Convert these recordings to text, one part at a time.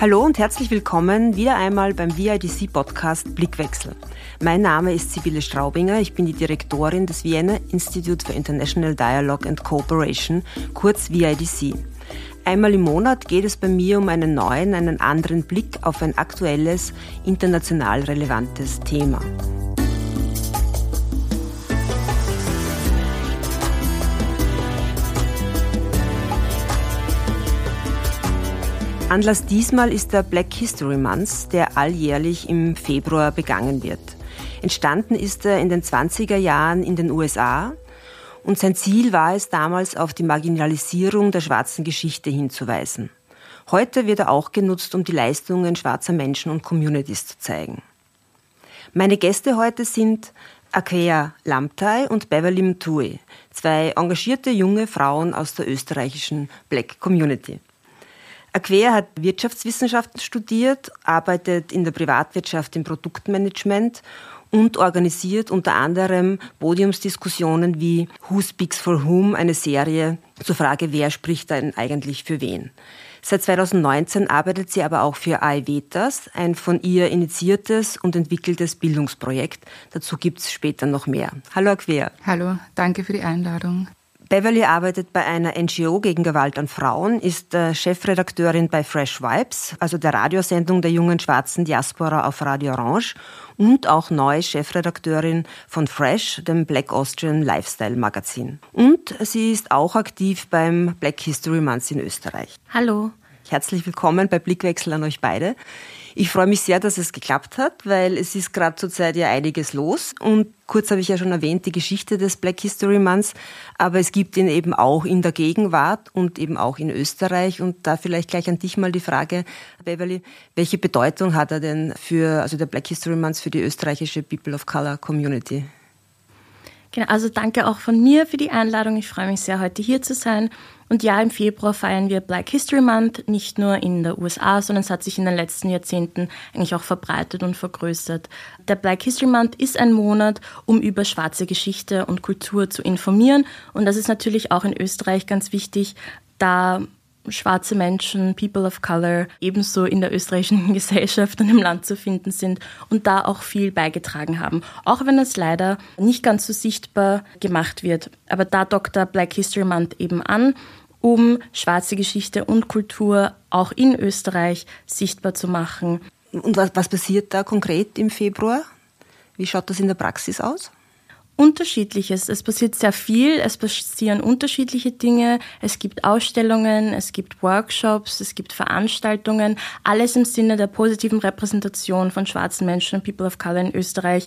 Hallo und herzlich willkommen wieder einmal beim VIDC Podcast Blickwechsel. Mein Name ist Sibylle Straubinger, ich bin die Direktorin des Vienna Institute for International Dialogue and Cooperation, kurz VIDC. Einmal im Monat geht es bei mir um einen neuen, einen anderen Blick auf ein aktuelles, international relevantes Thema. Anlass diesmal ist der Black History Month, der alljährlich im Februar begangen wird. Entstanden ist er in den 20er Jahren in den USA und sein Ziel war es damals, auf die Marginalisierung der schwarzen Geschichte hinzuweisen. Heute wird er auch genutzt, um die Leistungen schwarzer Menschen und Communities zu zeigen. Meine Gäste heute sind Akea Lamtai und Beverly Mtui, zwei engagierte junge Frauen aus der österreichischen Black Community. Aquer hat Wirtschaftswissenschaften studiert, arbeitet in der Privatwirtschaft im Produktmanagement und organisiert unter anderem Podiumsdiskussionen wie Who Speaks for Whom, eine Serie zur Frage, wer spricht denn eigentlich für wen. Seit 2019 arbeitet sie aber auch für AIVETAS, ein von ihr initiiertes und entwickeltes Bildungsprojekt. Dazu gibt es später noch mehr. Hallo Aquer. Hallo, danke für die Einladung. Beverly arbeitet bei einer NGO gegen Gewalt an Frauen, ist äh, Chefredakteurin bei Fresh Vibes, also der Radiosendung der jungen schwarzen Diaspora auf Radio Orange und auch neue Chefredakteurin von Fresh, dem Black Austrian Lifestyle Magazin. Und sie ist auch aktiv beim Black History Month in Österreich. Hallo. Herzlich willkommen bei Blickwechsel an euch beide. Ich freue mich sehr, dass es geklappt hat, weil es ist gerade zurzeit ja einiges los. Und kurz habe ich ja schon erwähnt, die Geschichte des Black History Months. Aber es gibt ihn eben auch in der Gegenwart und eben auch in Österreich. Und da vielleicht gleich an dich mal die Frage, Beverly, welche Bedeutung hat er denn für, also der Black History Month für die österreichische People of Color Community? Genau, also danke auch von mir für die Einladung. Ich freue mich sehr, heute hier zu sein. Und ja, im Februar feiern wir Black History Month, nicht nur in der USA, sondern es hat sich in den letzten Jahrzehnten eigentlich auch verbreitet und vergrößert. Der Black History Month ist ein Monat, um über schwarze Geschichte und Kultur zu informieren. Und das ist natürlich auch in Österreich ganz wichtig, da schwarze Menschen, People of Color ebenso in der österreichischen Gesellschaft und im Land zu finden sind und da auch viel beigetragen haben. Auch wenn es leider nicht ganz so sichtbar gemacht wird. Aber da Dr. Black History Month eben an, um schwarze Geschichte und Kultur auch in Österreich sichtbar zu machen. Und was, was passiert da konkret im Februar? Wie schaut das in der Praxis aus? Unterschiedliches. Es passiert sehr viel, es passieren unterschiedliche Dinge. Es gibt Ausstellungen, es gibt Workshops, es gibt Veranstaltungen. Alles im Sinne der positiven Repräsentation von schwarzen Menschen und People of Color in Österreich.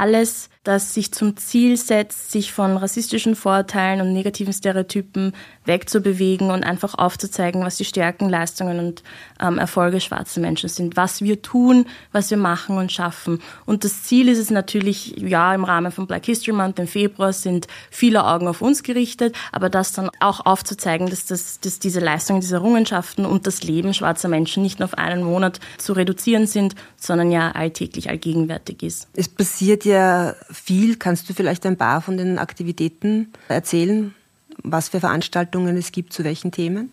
Alles das sich zum Ziel setzt, sich von rassistischen Vorurteilen und negativen Stereotypen wegzubewegen und einfach aufzuzeigen, was die Stärken, Leistungen und ähm, Erfolge schwarzer Menschen sind, was wir tun, was wir machen und schaffen. Und das Ziel ist es natürlich, ja, im Rahmen von Black History Month im Februar sind viele Augen auf uns gerichtet, aber das dann auch aufzuzeigen, dass, das, dass diese Leistungen, diese Errungenschaften und das Leben schwarzer Menschen nicht nur auf einen Monat zu reduzieren sind, sondern ja alltäglich, allgegenwärtig ist. Es passiert ja viel. Kannst du vielleicht ein paar von den Aktivitäten erzählen, was für Veranstaltungen es gibt, zu welchen Themen?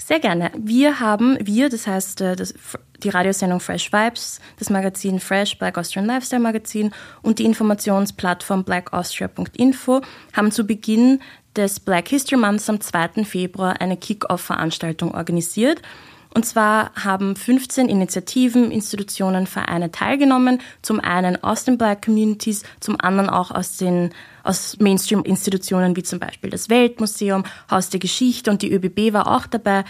Sehr gerne. Wir haben, wir, das heißt äh, das, die Radiosendung Fresh Vibes, das Magazin Fresh, Black Austrian Lifestyle Magazin und die Informationsplattform blackaustria.info haben zu Beginn des Black History Months am 2. Februar eine Kick-Off-Veranstaltung organisiert. Und zwar haben 15 Initiativen, Institutionen, Vereine teilgenommen. Zum einen aus den Black Communities, zum anderen auch aus den aus Mainstream-Institutionen wie zum Beispiel das Weltmuseum, Haus der Geschichte und die ÖBB war auch dabei,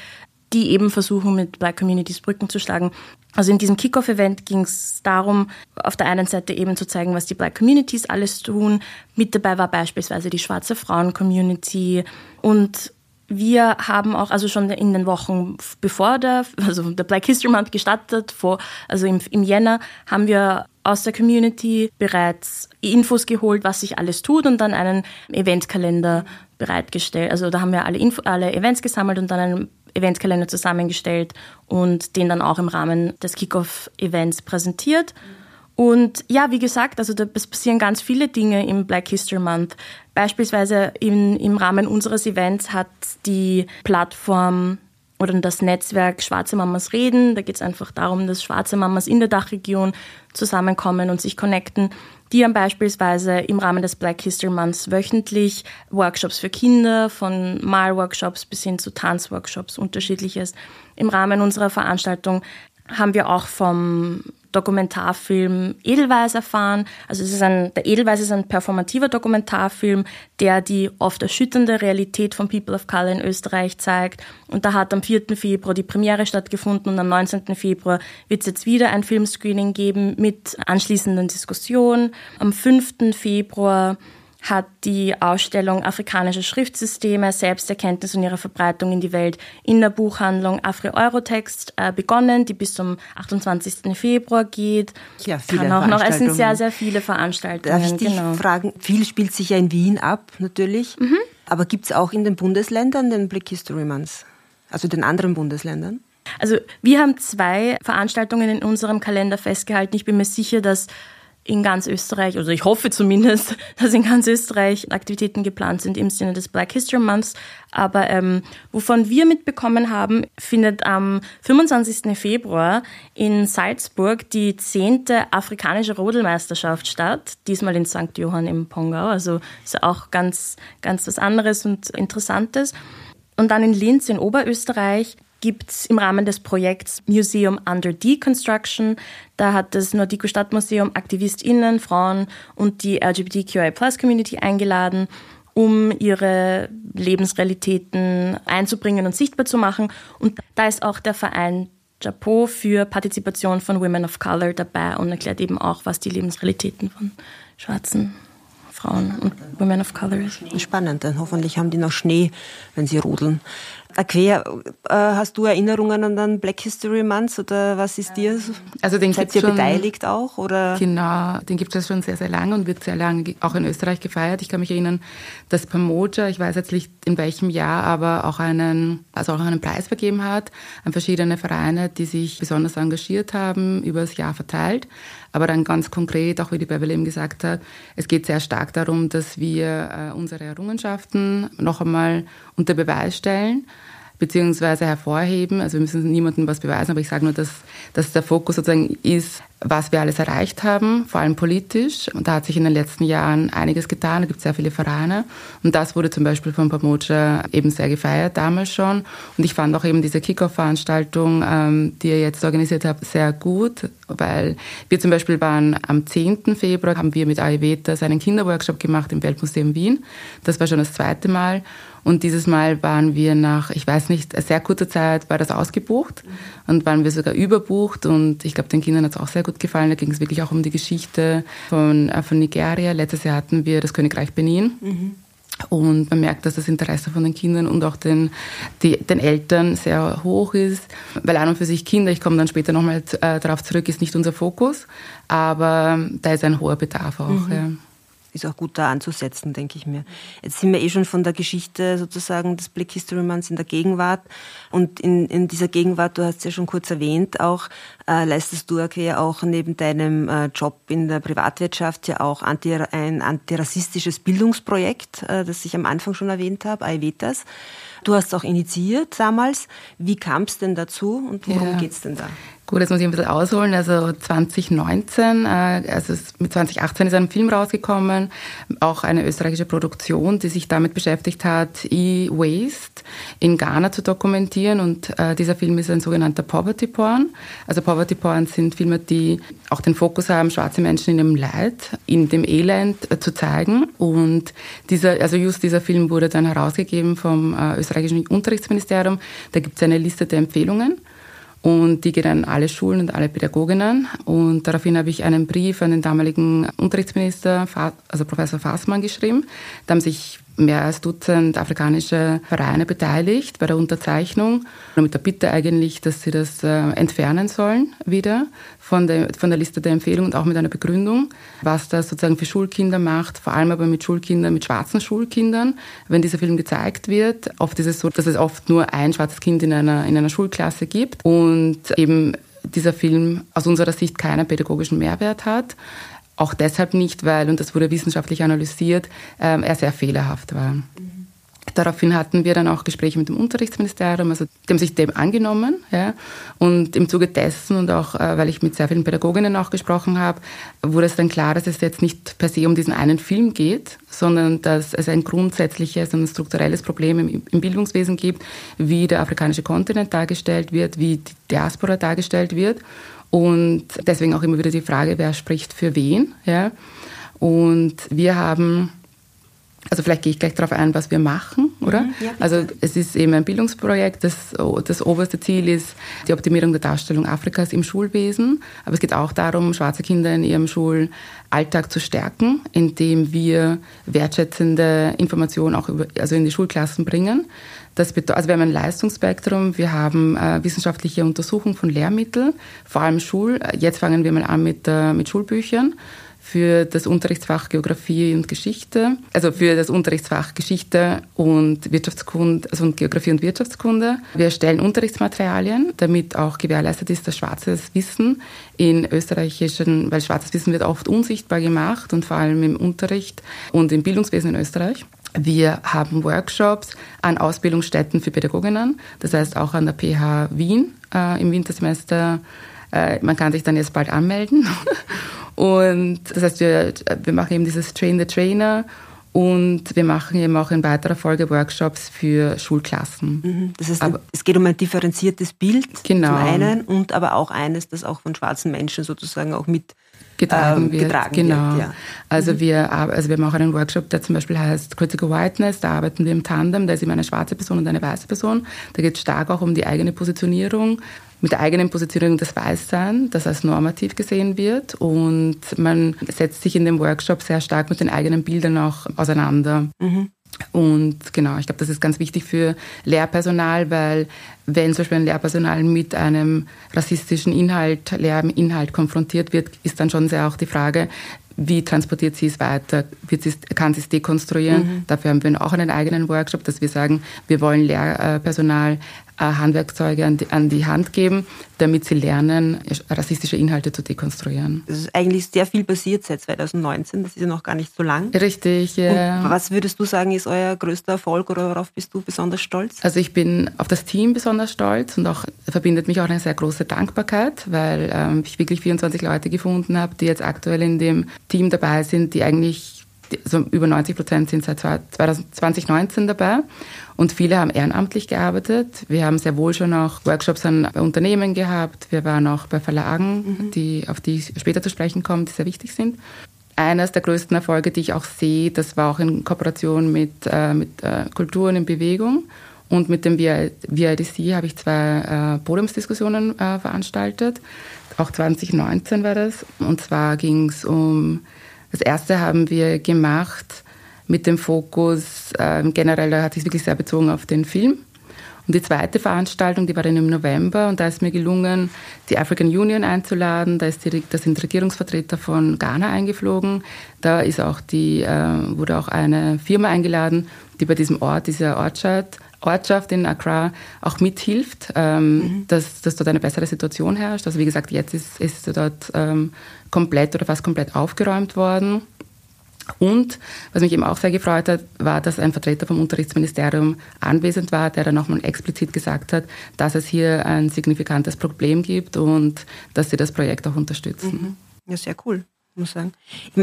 die eben versuchen, mit Black Communities Brücken zu schlagen. Also in diesem Kickoff-Event ging es darum, auf der einen Seite eben zu zeigen, was die Black Communities alles tun. Mit dabei war beispielsweise die schwarze Frauen-Community und wir haben auch, also schon in den Wochen bevor der, also der Black History Month gestartet, vor, also im, im Jänner, haben wir aus der Community bereits Infos geholt, was sich alles tut und dann einen Eventkalender bereitgestellt. Also da haben wir alle, Info, alle Events gesammelt und dann einen Eventkalender zusammengestellt und den dann auch im Rahmen des Kickoff-Events präsentiert. Und ja, wie gesagt, also da, passieren ganz viele Dinge im Black History Month. Beispielsweise im, im Rahmen unseres Events hat die Plattform oder das Netzwerk Schwarze Mamas reden. Da geht es einfach darum, dass schwarze Mamas in der Dachregion zusammenkommen und sich connecten. Die haben beispielsweise im Rahmen des Black History Months wöchentlich Workshops für Kinder, von Malworkshops bis hin zu Tanzworkshops, unterschiedliches. Im Rahmen unserer Veranstaltung haben wir auch vom Dokumentarfilm Edelweiß erfahren. Also es ist ein, der Edelweiß ist ein performativer Dokumentarfilm, der die oft erschütternde Realität von People of Color in Österreich zeigt. Und da hat am 4. Februar die Premiere stattgefunden und am 19. Februar wird es jetzt wieder ein Filmscreening geben mit anschließenden Diskussionen. Am 5. Februar hat die Ausstellung Afrikanische Schriftsysteme, Selbsterkenntnis und ihre Verbreitung in die Welt in der Buchhandlung Afri-Eurotext äh, begonnen, die bis zum 28. Februar geht. Ja, viele Kann auch noch, es sind sehr, sehr viele Veranstaltungen. Darf ich dich genau. fragen, viel spielt sich ja in Wien ab, natürlich. Mhm. Aber gibt es auch in den Bundesländern den Black History Month? Also den anderen Bundesländern? Also wir haben zwei Veranstaltungen in unserem Kalender festgehalten. Ich bin mir sicher, dass in ganz Österreich, also ich hoffe zumindest, dass in ganz Österreich Aktivitäten geplant sind im Sinne des Black History Months. Aber ähm, wovon wir mitbekommen haben, findet am 25. Februar in Salzburg die 10. afrikanische Rodelmeisterschaft statt, diesmal in St. Johann im Pongau. Also ist ja auch ganz, ganz was anderes und Interessantes. Und dann in Linz in Oberösterreich gibt es im Rahmen des Projekts Museum Under Deconstruction. Da hat das Nordico Stadtmuseum AktivistInnen, Frauen und die LGBTQI-Plus-Community eingeladen, um ihre Lebensrealitäten einzubringen und sichtbar zu machen. Und da ist auch der Verein Japo für Partizipation von Women of Color dabei und erklärt eben auch, was die Lebensrealitäten von schwarzen Frauen und Women of Color ist. Spannend, denn hoffentlich haben die noch Schnee, wenn sie rodeln. Aquia, äh, hast du Erinnerungen an den Black History Month oder was ist dir? Also den Seid ihr schon, beteiligt auch? Oder? Genau, den gibt es schon sehr, sehr lange und wird sehr lange auch in Österreich gefeiert. Ich kann mich erinnern, dass Pamoja, ich weiß jetzt nicht in welchem Jahr, aber auch einen, also auch einen Preis vergeben hat an verschiedene Vereine, die sich besonders engagiert haben, über das Jahr verteilt. Aber dann ganz konkret, auch wie die Beverly eben gesagt hat, es geht sehr stark darum, dass wir äh, unsere Errungenschaften noch einmal unter Beweis stellen beziehungsweise hervorheben. Also wir müssen niemandem was beweisen, aber ich sage nur, dass, dass der Fokus sozusagen ist, was wir alles erreicht haben, vor allem politisch. Und da hat sich in den letzten Jahren einiges getan. Da gibt es sehr viele Vereine. Und das wurde zum Beispiel von Pamoja eben sehr gefeiert, damals schon. Und ich fand auch eben diese Kickoff-Veranstaltung, ähm, die ihr jetzt organisiert habt, sehr gut, weil wir zum Beispiel waren am 10. Februar, haben wir mit Ayurveda einen Kinderworkshop gemacht im Weltmuseum Wien. Das war schon das zweite Mal. Und dieses Mal waren wir nach, ich weiß nicht, sehr kurzer Zeit war das ausgebucht und waren wir sogar überbucht. Und ich glaube, den Kindern hat es auch sehr gut gefallen. Da ging es wirklich auch um die Geschichte von, äh, von Nigeria. Letztes Jahr hatten wir das Königreich Benin. Mhm. Und man merkt, dass das Interesse von den Kindern und auch den, die, den Eltern sehr hoch ist. Weil an und für sich Kinder, ich komme dann später nochmal äh, darauf zurück, ist nicht unser Fokus. Aber da ist ein hoher Bedarf auch. Mhm. Ja ist auch gut da anzusetzen, denke ich mir. Jetzt sind wir eh schon von der Geschichte sozusagen des Black History Months in der Gegenwart. Und in, in dieser Gegenwart, du hast es ja schon kurz erwähnt, auch äh, leistest du ja auch neben deinem äh, Job in der Privatwirtschaft ja auch anti, ein antirassistisches Bildungsprojekt, äh, das ich am Anfang schon erwähnt habe, Aivetas. Du hast es auch initiiert damals. Wie kam es denn dazu und worum ja. geht es denn da? Gut, jetzt muss ich ein bisschen ausholen. Also 2019, äh, also mit 2018 ist ein Film rausgekommen, auch eine österreichische Produktion, die sich damit beschäftigt hat, E-Waste in Ghana zu dokumentieren. Und äh, dieser Film ist ein sogenannter Poverty Porn. Also Poverty Porn sind Filme, die auch den Fokus haben, schwarze Menschen in dem Leid, in dem Elend äh, zu zeigen. Und dieser, also just dieser Film wurde dann herausgegeben vom österreichischen Unterrichtsministerium. Da gibt es eine Liste der Empfehlungen. Und die geht an alle Schulen und alle Pädagoginnen. Und daraufhin habe ich einen Brief an den damaligen Unterrichtsminister, also Professor Fassmann, geschrieben. Da haben sich mehr als Dutzend afrikanische Vereine beteiligt bei der Unterzeichnung. Mit der Bitte eigentlich, dass sie das äh, entfernen sollen wieder von der, von der Liste der Empfehlungen und auch mit einer Begründung, was das sozusagen für Schulkinder macht, vor allem aber mit Schulkindern, mit schwarzen Schulkindern. Wenn dieser Film gezeigt wird, oft ist es so, dass es oft nur ein schwarzes Kind in einer, in einer Schulklasse gibt und eben dieser Film aus unserer Sicht keinen pädagogischen Mehrwert hat. Auch deshalb nicht, weil, und das wurde wissenschaftlich analysiert, ähm, er sehr fehlerhaft war. Daraufhin hatten wir dann auch Gespräche mit dem Unterrichtsministerium, also die haben sich dem angenommen. Ja. Und im Zuge dessen und auch, äh, weil ich mit sehr vielen Pädagoginnen auch gesprochen habe, wurde es dann klar, dass es jetzt nicht per se um diesen einen Film geht, sondern dass es ein grundsätzliches und strukturelles Problem im, im Bildungswesen gibt, wie der afrikanische Kontinent dargestellt wird, wie die Diaspora dargestellt wird. Und deswegen auch immer wieder die Frage, wer spricht für wen. Ja. Und wir haben also vielleicht gehe ich gleich darauf ein, was wir machen, oder? Mhm, ja, also es ist eben ein Bildungsprojekt. Das, das oberste Ziel ist die Optimierung der Darstellung Afrikas im Schulwesen. Aber es geht auch darum, schwarze Kinder in ihrem Schulalltag zu stärken, indem wir wertschätzende Informationen auch über, also in die Schulklassen bringen. Das also wir haben ein Leistungsspektrum, wir haben äh, wissenschaftliche Untersuchungen von Lehrmitteln, vor allem Schul. Jetzt fangen wir mal an mit, äh, mit Schulbüchern für das Unterrichtsfach Geografie und Geschichte, also für das Unterrichtsfach Geschichte und Wirtschaftskunde, also Geografie und Wirtschaftskunde. Wir erstellen Unterrichtsmaterialien, damit auch gewährleistet ist, dass schwarzes Wissen in österreichischen, weil schwarzes Wissen wird oft unsichtbar gemacht und vor allem im Unterricht und im Bildungswesen in Österreich. Wir haben Workshops an Ausbildungsstätten für Pädagoginnen, das heißt auch an der PH Wien äh, im Wintersemester. Äh, man kann sich dann jetzt bald anmelden. Und das heißt, wir, wir machen eben dieses Train the Trainer und wir machen eben auch in weiterer Folge Workshops für Schulklassen. Mhm. Das heißt, aber, es geht um ein differenziertes Bild genau. zum einen und aber auch eines, das auch von schwarzen Menschen sozusagen auch mit getragen ähm, wird. Getragen genau. Wird, ja. Also mhm. wir, also wir machen einen Workshop, der zum Beispiel heißt Critical Whiteness. Da arbeiten wir im Tandem. Da ist immer eine schwarze Person und eine weiße Person. Da geht es stark auch um die eigene Positionierung mit der eigenen Positionierung des Weißsein, das als normativ gesehen wird. Und man setzt sich in dem Workshop sehr stark mit den eigenen Bildern auch auseinander. Mhm. Und genau, ich glaube, das ist ganz wichtig für Lehrpersonal, weil wenn zum Beispiel ein Lehrpersonal mit einem rassistischen Inhalt, Lehrinhalt konfrontiert wird, ist dann schon sehr auch die Frage, wie transportiert sie es weiter? Sie, kann sie es dekonstruieren? Mhm. Dafür haben wir auch einen eigenen Workshop, dass wir sagen, wir wollen Lehrpersonal Handwerkzeuge an die, an die Hand geben, damit sie lernen, rassistische Inhalte zu dekonstruieren. Es ist eigentlich sehr viel passiert seit 2019, das ist ja noch gar nicht so lang. Richtig, ja. Und was würdest du sagen, ist euer größter Erfolg oder worauf bist du besonders stolz? Also ich bin auf das Team besonders stolz und auch verbindet mich auch eine sehr große Dankbarkeit, weil ähm, ich wirklich 24 Leute gefunden habe, die jetzt aktuell in dem Team dabei sind, die eigentlich also über 90 Prozent sind seit 2019 dabei und viele haben ehrenamtlich gearbeitet. Wir haben sehr wohl schon auch Workshops an Unternehmen gehabt. Wir waren auch bei Verlagen, mhm. die, auf die ich später zu sprechen kommen, die sehr wichtig sind. Eines der größten Erfolge, die ich auch sehe, das war auch in Kooperation mit, äh, mit äh, Kulturen in Bewegung. Und mit dem VIDC habe ich zwei äh, Podiumsdiskussionen äh, veranstaltet. Auch 2019 war das. Und zwar ging es um, das erste haben wir gemacht mit dem Fokus, äh, generell hat sich wirklich sehr bezogen auf den Film. Und die zweite Veranstaltung, die war dann im November und da ist mir gelungen, die African Union einzuladen. Da, ist die, da sind Regierungsvertreter von Ghana eingeflogen. Da ist auch die, äh, wurde auch eine Firma eingeladen, die bei diesem Ort, dieser Ortschaft, Ortschaft in Accra auch mithilft, ähm, mhm. dass, dass dort eine bessere Situation herrscht. Also wie gesagt, jetzt ist, ist dort ähm, komplett oder fast komplett aufgeräumt worden. Und was mich eben auch sehr gefreut hat, war, dass ein Vertreter vom Unterrichtsministerium anwesend war, der dann nochmal explizit gesagt hat, dass es hier ein signifikantes Problem gibt und dass sie das Projekt auch unterstützen. Mhm. Ja, sehr cool, muss ich sagen.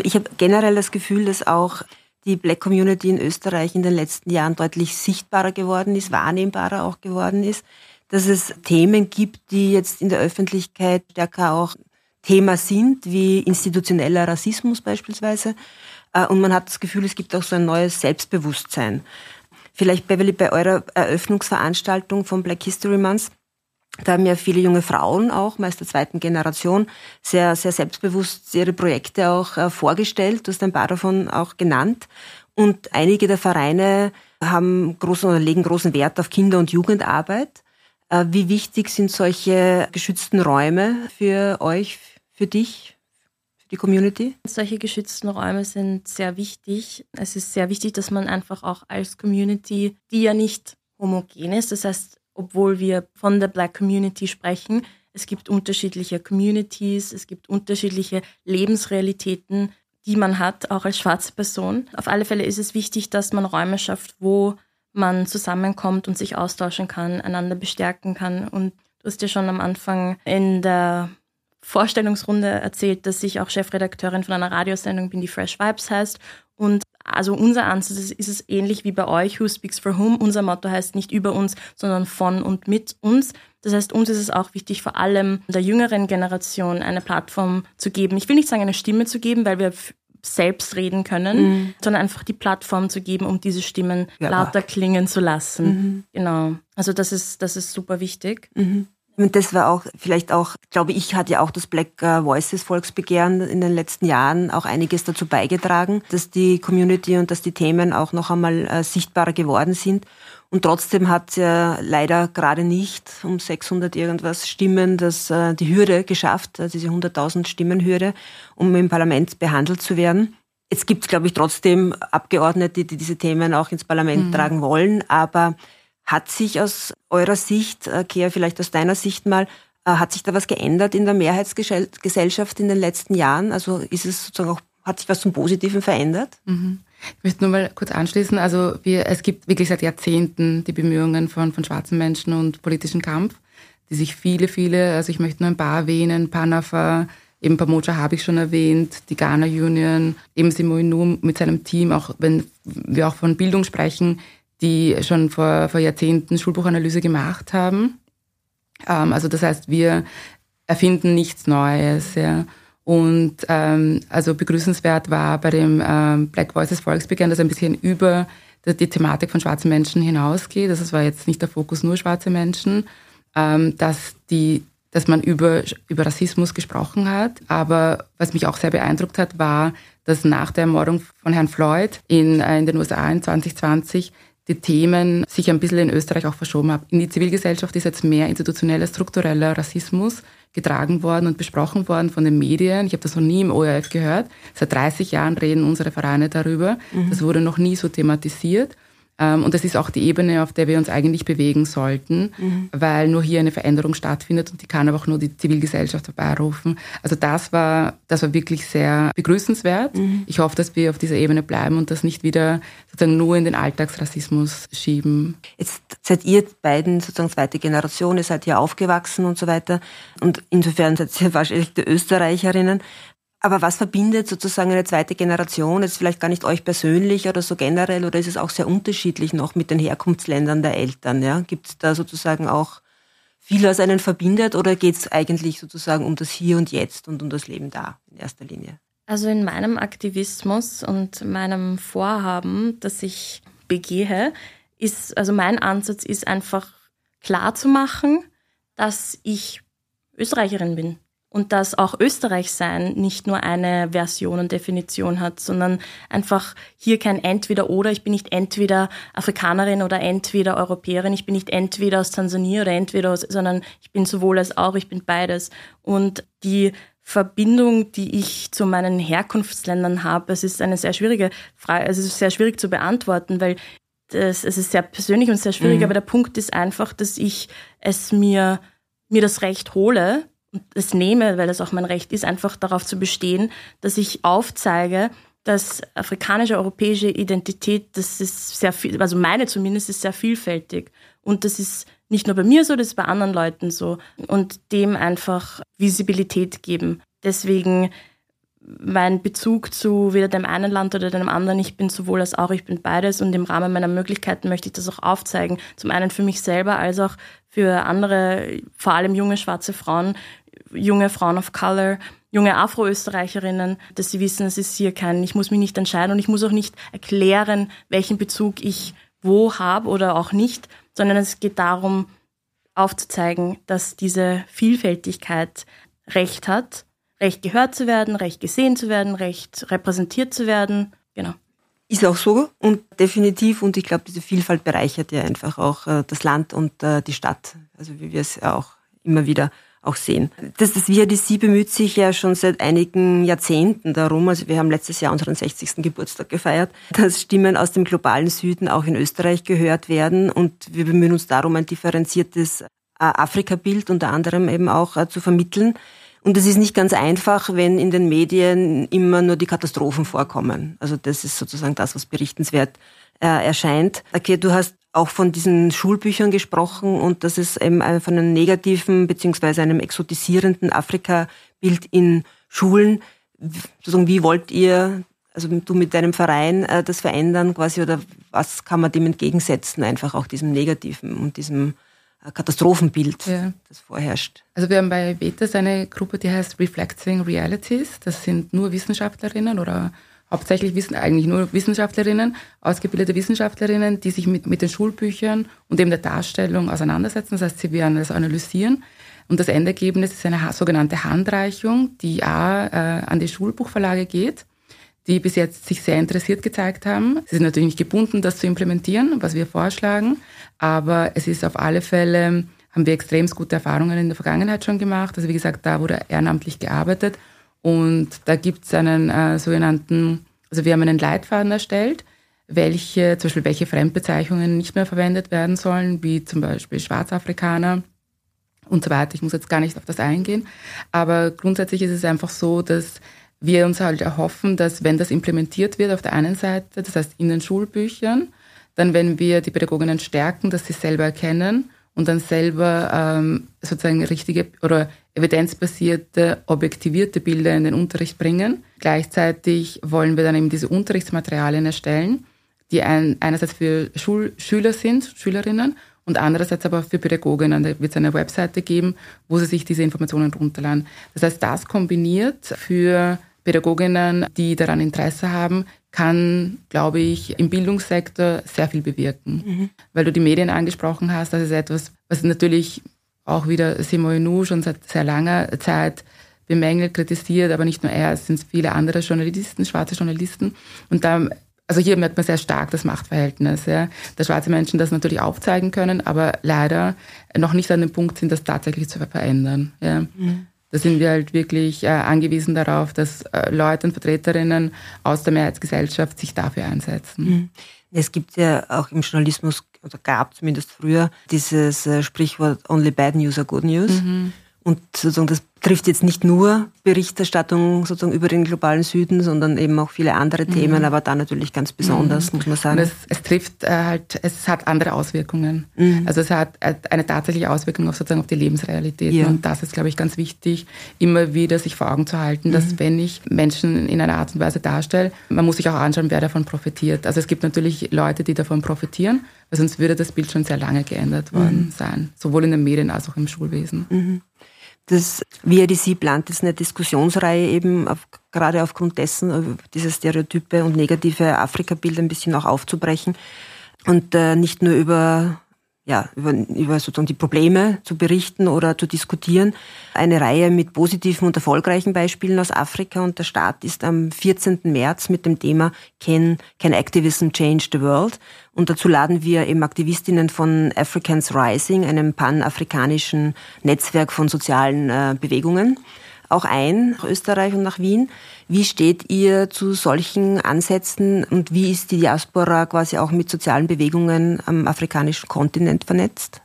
Ich habe generell das Gefühl, dass auch die Black Community in Österreich in den letzten Jahren deutlich sichtbarer geworden ist, wahrnehmbarer auch geworden ist, dass es Themen gibt, die jetzt in der Öffentlichkeit stärker auch Thema sind, wie institutioneller Rassismus beispielsweise äh, und man hat das Gefühl, es gibt auch so ein neues Selbstbewusstsein. Vielleicht, Beverly, bei eurer Eröffnungsveranstaltung vom Black History Month, da haben ja viele junge Frauen auch, meist der zweiten Generation, sehr, sehr selbstbewusst ihre Projekte auch äh, vorgestellt. Du hast ein paar davon auch genannt. Und einige der Vereine haben großen oder legen großen Wert auf Kinder- und Jugendarbeit. Äh, wie wichtig sind solche geschützten Räume für euch, für dich, die Community? Solche geschützten Räume sind sehr wichtig. Es ist sehr wichtig, dass man einfach auch als Community, die ja nicht homogen ist, das heißt, obwohl wir von der Black Community sprechen, es gibt unterschiedliche Communities, es gibt unterschiedliche Lebensrealitäten, die man hat, auch als schwarze Person. Auf alle Fälle ist es wichtig, dass man Räume schafft, wo man zusammenkommt und sich austauschen kann, einander bestärken kann. Und du hast ja schon am Anfang in der Vorstellungsrunde erzählt, dass ich auch Chefredakteurin von einer Radiosendung bin, die Fresh Vibes heißt. Und also unser Ansatz ist, ist, es ähnlich wie bei euch, Who Speaks for Whom. Unser Motto heißt nicht über uns, sondern von und mit uns. Das heißt, uns ist es auch wichtig, vor allem der jüngeren Generation eine Plattform zu geben. Ich will nicht sagen, eine Stimme zu geben, weil wir selbst reden können, mhm. sondern einfach die Plattform zu geben, um diese Stimmen ja. lauter klingen zu lassen. Mhm. Genau. Also das ist, das ist super wichtig. Mhm. Und das war auch, vielleicht auch, glaube ich, hat ja auch das Black äh, Voices Volksbegehren in den letzten Jahren auch einiges dazu beigetragen, dass die Community und dass die Themen auch noch einmal äh, sichtbarer geworden sind. Und trotzdem hat es ja leider gerade nicht um 600 irgendwas Stimmen das, äh, die Hürde geschafft, äh, diese 100.000 Stimmenhürde, um im Parlament behandelt zu werden. Jetzt gibt es, glaube ich, trotzdem Abgeordnete, die diese Themen auch ins Parlament mhm. tragen wollen. Aber hat sich aus eurer Sicht, äh, Kea, vielleicht aus deiner Sicht mal, äh, hat sich da was geändert in der Mehrheitsgesellschaft in den letzten Jahren? Also ist es sozusagen auch, hat sich was zum Positiven verändert? Mhm. Ich möchte nur mal kurz anschließen. Also wir, es gibt wirklich seit Jahrzehnten die Bemühungen von, von schwarzen Menschen und politischen Kampf, die sich viele, viele, also ich möchte nur ein paar erwähnen, Panafa, eben Pamoja habe ich schon erwähnt, die Ghana Union, eben Simoinu mit seinem Team, auch wenn wir auch von Bildung sprechen, die schon vor, vor Jahrzehnten Schulbuchanalyse gemacht haben. Ähm, also das heißt, wir erfinden nichts Neues. Ja. Und ähm, also begrüßenswert war bei dem ähm, Black Voices Volksbegehren, dass ein bisschen über die, die Thematik von schwarzen Menschen hinausgeht. Das war jetzt nicht der Fokus nur schwarze Menschen, ähm, dass die dass man über, über Rassismus gesprochen hat. Aber was mich auch sehr beeindruckt hat, war, dass nach der Ermordung von Herrn Floyd in, äh, in den USA in 2020 die Themen sich ein bisschen in Österreich auch verschoben haben. In die Zivilgesellschaft ist jetzt mehr institutioneller, struktureller Rassismus getragen worden und besprochen worden von den Medien. Ich habe das noch nie im ORF gehört. Seit 30 Jahren reden unsere Vereine darüber. Mhm. Das wurde noch nie so thematisiert. Ähm, und das ist auch die Ebene, auf der wir uns eigentlich bewegen sollten, mhm. weil nur hier eine Veränderung stattfindet und die kann aber auch nur die Zivilgesellschaft herbeirufen. Also das war, das war wirklich sehr begrüßenswert. Mhm. Ich hoffe, dass wir auf dieser Ebene bleiben und das nicht wieder sozusagen nur in den Alltagsrassismus schieben. Jetzt seid ihr beiden sozusagen zweite Generation, ihr seid hier aufgewachsen und so weiter und insofern seid ihr wahrscheinlich die Österreicherinnen. Aber was verbindet sozusagen eine zweite Generation, jetzt vielleicht gar nicht euch persönlich oder so generell, oder ist es auch sehr unterschiedlich noch mit den Herkunftsländern der Eltern? Ja? Gibt es da sozusagen auch viel, was einen verbindet, oder geht es eigentlich sozusagen um das Hier und Jetzt und um das Leben da in erster Linie? Also in meinem Aktivismus und meinem Vorhaben, das ich begehe, ist, also mein Ansatz ist einfach klar zu machen, dass ich Österreicherin bin und dass auch Österreich sein nicht nur eine Version und Definition hat, sondern einfach hier kein entweder oder. Ich bin nicht entweder Afrikanerin oder entweder Europäerin. Ich bin nicht entweder aus Tansania oder entweder aus, sondern ich bin sowohl als auch. Ich bin beides. Und die Verbindung, die ich zu meinen Herkunftsländern habe, es ist eine sehr schwierige Frage. Es ist sehr schwierig zu beantworten, weil das, es ist sehr persönlich und sehr schwierig. Mhm. Aber der Punkt ist einfach, dass ich es mir mir das Recht hole, es nehme, weil das auch mein Recht ist, einfach darauf zu bestehen, dass ich aufzeige, dass afrikanische, europäische Identität, das ist sehr viel, also meine zumindest, ist sehr vielfältig. Und das ist nicht nur bei mir so, das ist bei anderen Leuten so. Und dem einfach Visibilität geben. Deswegen mein Bezug zu weder dem einen Land oder dem anderen. Ich bin sowohl als auch, ich bin beides und im Rahmen meiner Möglichkeiten möchte ich das auch aufzeigen. Zum einen für mich selber als auch für andere, vor allem junge schwarze Frauen, junge Frauen of Color, junge Afro-Österreicherinnen, dass sie wissen, es ist hier kein, ich muss mich nicht entscheiden und ich muss auch nicht erklären, welchen Bezug ich wo habe oder auch nicht, sondern es geht darum, aufzuzeigen, dass diese Vielfältigkeit Recht hat, Recht gehört zu werden, Recht gesehen zu werden, Recht repräsentiert zu werden. Genau. Ist auch so und definitiv und ich glaube, diese Vielfalt bereichert ja einfach auch äh, das Land und äh, die Stadt, also wie wir es ja auch immer wieder auch sehen. Das, das VRDC bemüht sich ja schon seit einigen Jahrzehnten darum, also wir haben letztes Jahr unseren 60. Geburtstag gefeiert, dass Stimmen aus dem globalen Süden auch in Österreich gehört werden und wir bemühen uns darum, ein differenziertes äh, Afrika-Bild unter anderem eben auch äh, zu vermitteln. Und es ist nicht ganz einfach, wenn in den Medien immer nur die Katastrophen vorkommen. Also das ist sozusagen das, was berichtenswert äh, erscheint. Okay, du hast auch von diesen Schulbüchern gesprochen und dass es eben von einem negativen beziehungsweise einem exotisierenden Afrika-Bild in Schulen. Sozusagen, wie wollt ihr, also du mit deinem Verein, äh, das verändern quasi oder was kann man dem entgegensetzen, einfach auch diesem negativen und diesem äh, Katastrophenbild, ja. das vorherrscht. Also wir haben bei Vetas eine Gruppe, die heißt Reflecting Realities. Das sind nur Wissenschaftlerinnen oder hauptsächlich wissen eigentlich nur Wissenschaftlerinnen, ausgebildete Wissenschaftlerinnen, die sich mit, mit den Schulbüchern und eben der Darstellung auseinandersetzen. Das heißt, sie werden das analysieren. Und das Endergebnis ist eine sogenannte Handreichung, die A, äh, an die Schulbuchverlage geht, die bis jetzt sich sehr interessiert gezeigt haben. Sie sind natürlich nicht gebunden, das zu implementieren, was wir vorschlagen, aber es ist auf alle Fälle, haben wir extrem gute Erfahrungen in der Vergangenheit schon gemacht. Also wie gesagt, da wurde ehrenamtlich gearbeitet und da gibt es einen äh, sogenannten, also wir haben einen Leitfaden erstellt, welche, zum Beispiel welche Fremdbezeichnungen nicht mehr verwendet werden sollen, wie zum Beispiel Schwarzafrikaner und so weiter. Ich muss jetzt gar nicht auf das eingehen. Aber grundsätzlich ist es einfach so, dass wir uns halt erhoffen, dass wenn das implementiert wird auf der einen Seite, das heißt in den Schulbüchern, dann wenn wir die Pädagoginnen stärken, dass sie selber erkennen und dann selber ähm, sozusagen richtige oder evidenzbasierte, objektivierte Bilder in den Unterricht bringen. Gleichzeitig wollen wir dann eben diese Unterrichtsmaterialien erstellen, die ein, einerseits für Schul Schüler sind, Schülerinnen, und andererseits aber für Pädagoginnen. Da wird es eine Webseite geben, wo sie sich diese Informationen runterladen. Das heißt, das kombiniert für Pädagoginnen, die daran Interesse haben, kann, glaube ich, im Bildungssektor sehr viel bewirken. Mhm. Weil du die Medien angesprochen hast, das ist etwas, was natürlich auch wieder Simon Nou schon seit sehr langer Zeit bemängelt, kritisiert, aber nicht nur er, es sind viele andere Journalisten, schwarze Journalisten. Und da, also hier merkt man sehr stark das Machtverhältnis, ja, dass schwarze Menschen das natürlich aufzeigen können, aber leider noch nicht an dem Punkt sind, das tatsächlich zu verändern. Ja. Mhm. Da sind wir halt wirklich äh, angewiesen darauf, dass äh, Leute und Vertreterinnen aus der Mehrheitsgesellschaft sich dafür einsetzen. Mhm. Es gibt ja auch im Journalismus, oder gab zumindest früher, dieses äh, Sprichwort Only Bad News are Good News. Mhm. Und sozusagen das trifft jetzt nicht nur Berichterstattung sozusagen über den globalen Süden, sondern eben auch viele andere Themen, mhm. aber da natürlich ganz besonders, mhm. muss man sagen. Es, es, trifft äh, halt, es hat andere Auswirkungen. Mhm. Also es hat äh, eine tatsächliche Auswirkung auf sozusagen auf die Lebensrealität. Ja. Und das ist, glaube ich, ganz wichtig, immer wieder sich vor Augen zu halten, dass mhm. wenn ich Menschen in einer Art und Weise darstelle, man muss sich auch anschauen, wer davon profitiert. Also es gibt natürlich Leute, die davon profitieren, weil sonst würde das Bild schon sehr lange geändert worden mhm. sein, sowohl in den Medien als auch im Schulwesen. Das VRDC plant jetzt eine Diskussionsreihe eben auf, gerade aufgrund dessen, äh, diese Stereotype und negative Afrika-Bilder ein bisschen auch aufzubrechen und äh, nicht nur über ja, über, über sozusagen die Probleme zu berichten oder zu diskutieren. Eine Reihe mit positiven und erfolgreichen Beispielen aus Afrika und der Start ist am 14. März mit dem Thema Can, Can Activism Change the World? Und dazu laden wir eben Aktivistinnen von Africans Rising, einem panafrikanischen Netzwerk von sozialen äh, Bewegungen, auch ein, nach Österreich und nach Wien. Wie steht ihr zu solchen Ansätzen und wie ist die Diaspora quasi auch mit sozialen Bewegungen am afrikanischen Kontinent vernetzt?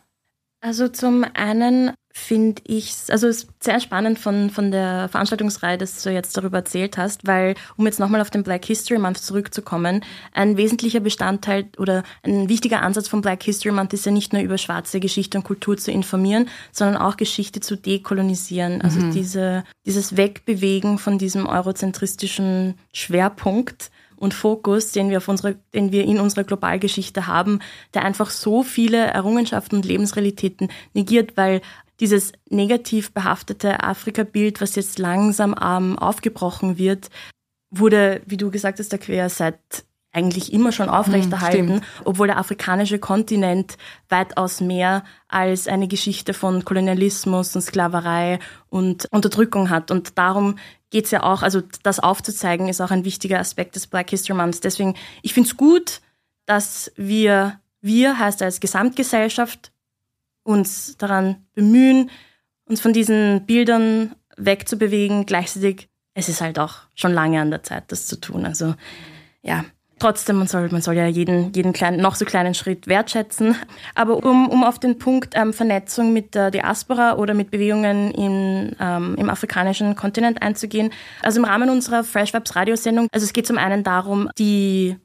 Also zum einen finde ich, also es ist sehr spannend von, von der Veranstaltungsreihe, dass du jetzt darüber erzählt hast, weil, um jetzt nochmal auf den Black History Month zurückzukommen, ein wesentlicher Bestandteil oder ein wichtiger Ansatz von Black History Month ist ja nicht nur über schwarze Geschichte und Kultur zu informieren, sondern auch Geschichte zu dekolonisieren. Also mhm. diese, dieses Wegbewegen von diesem eurozentristischen Schwerpunkt und Fokus, den wir, auf unsere, den wir in unserer Globalgeschichte haben, der einfach so viele Errungenschaften und Lebensrealitäten negiert, weil dieses negativ behaftete Afrika-Bild, was jetzt langsam ähm, aufgebrochen wird, wurde, wie du gesagt hast, der Quer seit eigentlich immer schon aufrechterhalten, hm, obwohl der afrikanische Kontinent weitaus mehr als eine Geschichte von Kolonialismus und Sklaverei und Unterdrückung hat. Und darum geht's ja auch, also das aufzuzeigen, ist auch ein wichtiger Aspekt des Black History Months. Deswegen, ich finde es gut, dass wir, wir heißt als Gesamtgesellschaft, uns daran bemühen, uns von diesen Bildern wegzubewegen. Gleichzeitig, es ist halt auch schon lange an der Zeit, das zu tun. Also ja, trotzdem, man soll, man soll ja jeden, jeden kleinen, noch so kleinen Schritt wertschätzen. Aber um, um auf den Punkt ähm, Vernetzung mit der Diaspora oder mit Bewegungen in, ähm, im afrikanischen Kontinent einzugehen. Also im Rahmen unserer Fresh Vibes Radiosendung, also es geht zum einen darum, die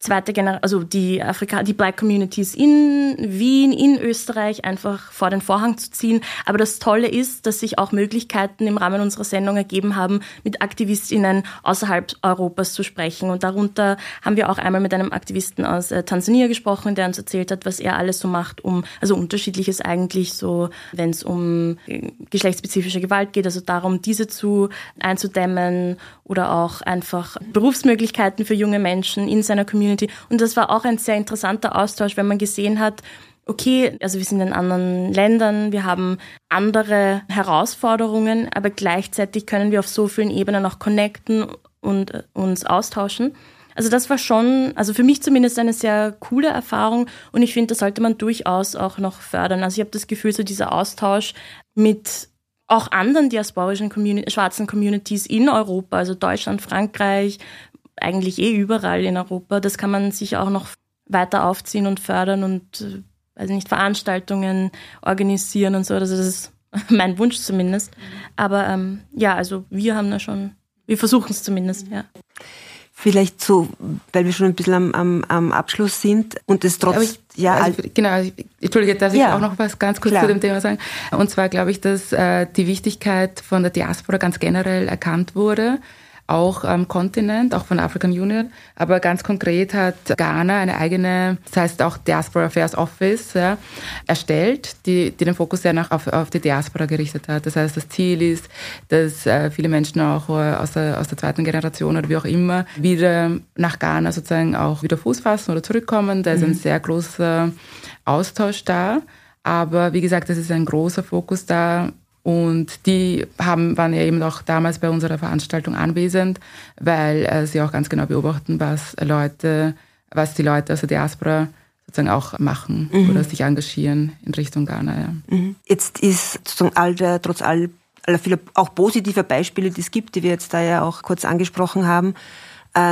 zweite Generation, also die Afrika, die Black Communities in Wien, in Österreich einfach vor den Vorhang zu ziehen. Aber das Tolle ist, dass sich auch Möglichkeiten im Rahmen unserer Sendung ergeben haben, mit AktivistInnen außerhalb Europas zu sprechen. Und darunter haben wir auch einmal mit einem Aktivisten aus äh, Tansania gesprochen, der uns erzählt hat, was er alles so macht, um, also unterschiedliches eigentlich so, wenn es um äh, geschlechtsspezifische Gewalt geht, also darum, diese zu einzudämmen oder auch einfach Berufsmöglichkeiten für junge Menschen in seiner Community Community. Und das war auch ein sehr interessanter Austausch, wenn man gesehen hat, okay, also wir sind in anderen Ländern, wir haben andere Herausforderungen, aber gleichzeitig können wir auf so vielen Ebenen auch connecten und äh, uns austauschen. Also das war schon, also für mich zumindest eine sehr coole Erfahrung und ich finde, das sollte man durchaus auch noch fördern. Also ich habe das Gefühl, so dieser Austausch mit auch anderen diasporischen Communi schwarzen Communities in Europa, also Deutschland, Frankreich, eigentlich eh überall in Europa. Das kann man sich auch noch weiter aufziehen und fördern und also nicht Veranstaltungen organisieren und so. Also das ist mein Wunsch zumindest. Aber ähm, ja, also wir haben da schon, wir versuchen es zumindest, ja. Vielleicht so, weil wir schon ein bisschen am, am, am Abschluss sind und es trotzdem. ja, also, genau, ich, Entschuldige, darf ich ja, auch noch was ganz kurz klar. zu dem Thema sagen? Und zwar glaube ich, dass äh, die Wichtigkeit von der Diaspora ganz generell erkannt wurde auch am Kontinent, auch von African Union. Aber ganz konkret hat Ghana eine eigene, das heißt auch Diaspora Affairs Office, ja, erstellt, die, die den Fokus sehr nach auf, auf die Diaspora gerichtet hat. Das heißt, das Ziel ist, dass äh, viele Menschen auch äh, aus, der, aus der zweiten Generation oder wie auch immer wieder nach Ghana sozusagen auch wieder Fuß fassen oder zurückkommen. Da ist mhm. ein sehr großer Austausch da. Aber wie gesagt, es ist ein großer Fokus da und die haben, waren ja eben auch damals bei unserer Veranstaltung anwesend, weil äh, sie auch ganz genau beobachten, was Leute, was die Leute aus der Diaspora sozusagen auch machen mhm. oder sich engagieren in Richtung Ghana. Ja. Mhm. Jetzt ist sozusagen all der, trotz all, aller vieler auch positiver Beispiele, die es gibt, die wir jetzt da ja auch kurz angesprochen haben,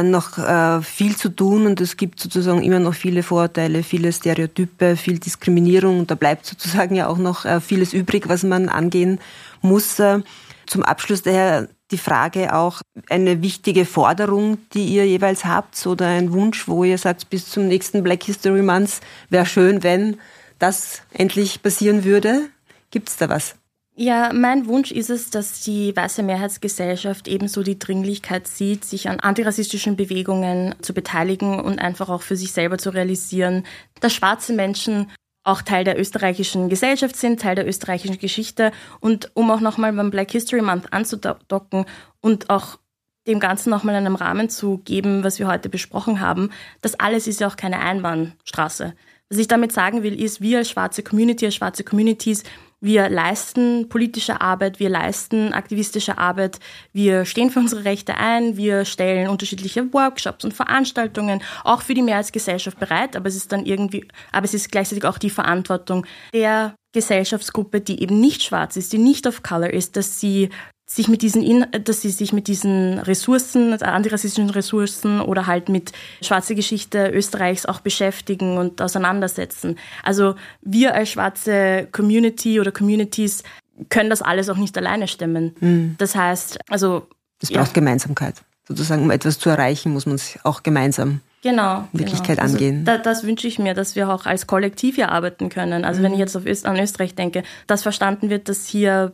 noch äh, viel zu tun und es gibt sozusagen immer noch viele Vorurteile, viele Stereotype, viel Diskriminierung und da bleibt sozusagen ja auch noch äh, vieles übrig, was man angehen muss. Äh, zum Abschluss daher die Frage auch, eine wichtige Forderung, die ihr jeweils habt oder ein Wunsch, wo ihr sagt, bis zum nächsten Black History Month wäre schön, wenn das endlich passieren würde. Gibt es da was? Ja, mein Wunsch ist es, dass die weiße Mehrheitsgesellschaft ebenso die Dringlichkeit sieht, sich an antirassistischen Bewegungen zu beteiligen und einfach auch für sich selber zu realisieren, dass schwarze Menschen auch Teil der österreichischen Gesellschaft sind, Teil der österreichischen Geschichte. Und um auch nochmal beim Black History Month anzudocken und auch dem Ganzen nochmal einen Rahmen zu geben, was wir heute besprochen haben, das alles ist ja auch keine Einbahnstraße. Was ich damit sagen will, ist, wir als schwarze Community, als schwarze Communities, wir leisten politische Arbeit, wir leisten aktivistische Arbeit, wir stehen für unsere Rechte ein, wir stellen unterschiedliche Workshops und Veranstaltungen auch für die Mehrheitsgesellschaft bereit, aber es ist dann irgendwie, aber es ist gleichzeitig auch die Verantwortung der Gesellschaftsgruppe, die eben nicht schwarz ist, die nicht of color ist, dass sie sich mit diesen, dass sie sich mit diesen Ressourcen, also antirassistischen Ressourcen oder halt mit schwarze Geschichte Österreichs auch beschäftigen und auseinandersetzen. Also wir als schwarze Community oder Communities können das alles auch nicht alleine stemmen. Mhm. Das heißt, also es braucht ja. Gemeinsamkeit. Sozusagen, um etwas zu erreichen, muss man es auch gemeinsam genau, Wirklichkeit genau. angehen. Also, da, das wünsche ich mir, dass wir auch als Kollektiv hier arbeiten können. Also mhm. wenn ich jetzt auf Öst an Österreich denke, dass verstanden wird, dass hier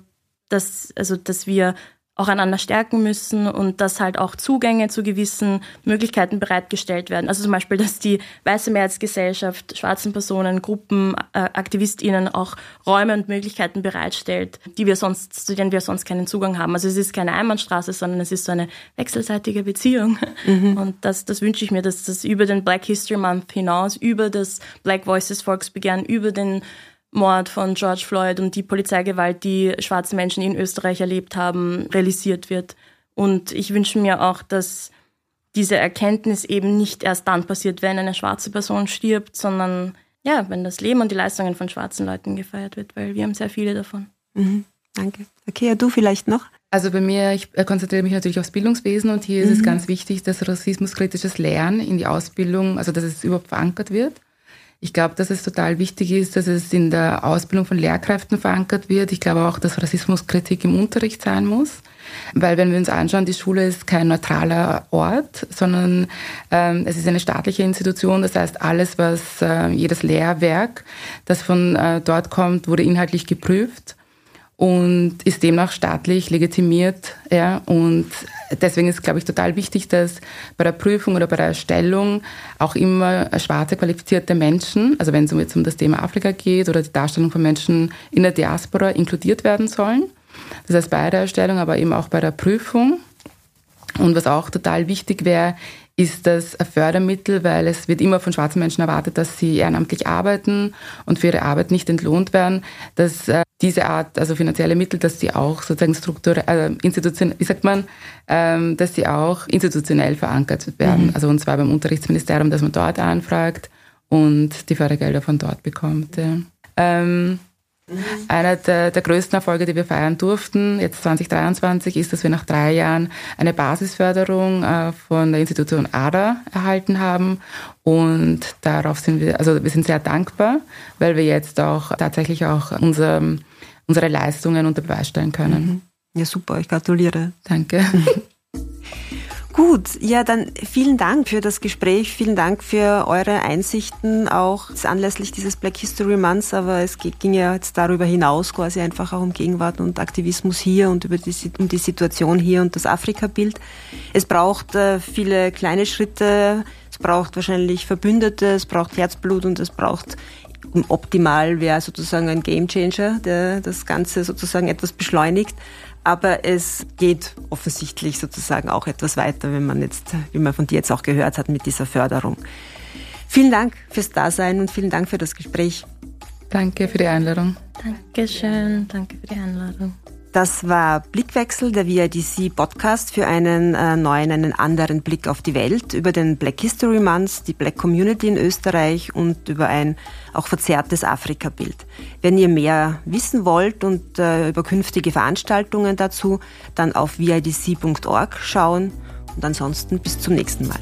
dass, also, dass wir auch einander stärken müssen und dass halt auch Zugänge zu gewissen Möglichkeiten bereitgestellt werden. Also zum Beispiel, dass die Weiße Mehrheitsgesellschaft schwarzen Personen, Gruppen, äh, AktivistInnen auch Räume und Möglichkeiten bereitstellt, die wir sonst, zu denen wir sonst keinen Zugang haben. Also es ist keine Einbahnstraße, sondern es ist so eine wechselseitige Beziehung. Mhm. Und das, das wünsche ich mir, dass das über den Black History Month hinaus, über das Black Voices Volksbegehren, über den Mord von George Floyd und die Polizeigewalt, die schwarze Menschen in Österreich erlebt haben, realisiert wird. Und ich wünsche mir auch, dass diese Erkenntnis eben nicht erst dann passiert, wenn eine schwarze Person stirbt, sondern ja, wenn das Leben und die Leistungen von schwarzen Leuten gefeiert wird, weil wir haben sehr viele davon. Mhm, danke. Okay, ja, du vielleicht noch? Also bei mir, ich konzentriere mich natürlich aufs Bildungswesen und hier mhm. ist es mhm. ganz wichtig, dass rassismuskritisches Lernen in die Ausbildung, also dass es überhaupt verankert wird Ich glaube, dass es total wichtig ist, dass es in der Ausbildung von Lehrkräften verankert wird. Ich glaube auch, dass Rassismuskritik im Unterricht sein muss. Weil wenn wir uns anschauen, die Schule ist kein neutraler Ort, sondern ähm, es ist eine staatliche Institution. Das heißt, alles, was äh, jedes Lehrwerk, das von äh, dort kommt, wurde inhaltlich geprüft und ist demnach staatlich legitimiert. Ja, und deswegen ist, glaube ich, total wichtig, dass bei der Prüfung oder bei der Erstellung auch immer schwarze qualifizierte Menschen, also wenn es jetzt um das Thema Afrika geht oder die Darstellung von Menschen in der Diaspora, inkludiert werden sollen. Das heißt bei der Erstellung, aber eben auch bei der Prüfung. Und was auch total wichtig wäre, ist das ein Fördermittel, weil es wird immer von schwarzen Menschen erwartet, dass sie ehrenamtlich arbeiten und für ihre Arbeit nicht entlohnt werden, dass äh, diese Art, also finanzielle Mittel, dass die auch sozusagen strukturell, äh, institutionell, wie sagt man, ähm, dass sie auch institutionell verankert werden. Mhm. Also und zwar beim Unterrichtsministerium, dass man dort anfragt und die Fördergelder von dort bekommt. Ja. Ähm, einer der, der, größten Erfolge, die wir feiern durften, jetzt 2023, ist, dass wir nach drei Jahren eine Basisförderung äh, von der Institution ADA erhalten haben. Und darauf sind wir, also wir sind sehr dankbar, weil wir jetzt auch tatsächlich auch unser, unsere Leistungen unter Beweis stellen können. Mhm. Ja, super, ich gratuliere. Danke. Gut, ja, dann vielen Dank für das Gespräch, vielen Dank für eure Einsichten auch anlässlich dieses Black History Months, aber es ging ja jetzt darüber hinaus quasi einfach auch um Gegenwart und Aktivismus hier und über die, um die Situation hier und das Afrika-Bild. Es braucht äh, viele kleine Schritte, es braucht wahrscheinlich Verbündete, es braucht Herzblut und es braucht optimal wäre sozusagen ein Gamechanger, der das Ganze sozusagen etwas beschleunigt. Aber es geht offensichtlich sozusagen auch etwas weiter, wenn man jetzt, wie man von dir jetzt auch gehört hat, mit dieser Förderung. Vielen Dank fürs Dasein und vielen Dank für das Gespräch. Danke für die Einladung. Dankeschön, danke für die Einladung. Das war Blickwechsel, der VIDC Podcast für einen äh, neuen, einen anderen Blick auf die Welt, über den Black History Month, die Black Community in Österreich und über ein auch verzerrtes Afrika-Bild. Wenn ihr mehr wissen wollt und äh, über künftige Veranstaltungen dazu, dann auf vidc.org schauen und ansonsten bis zum nächsten Mal.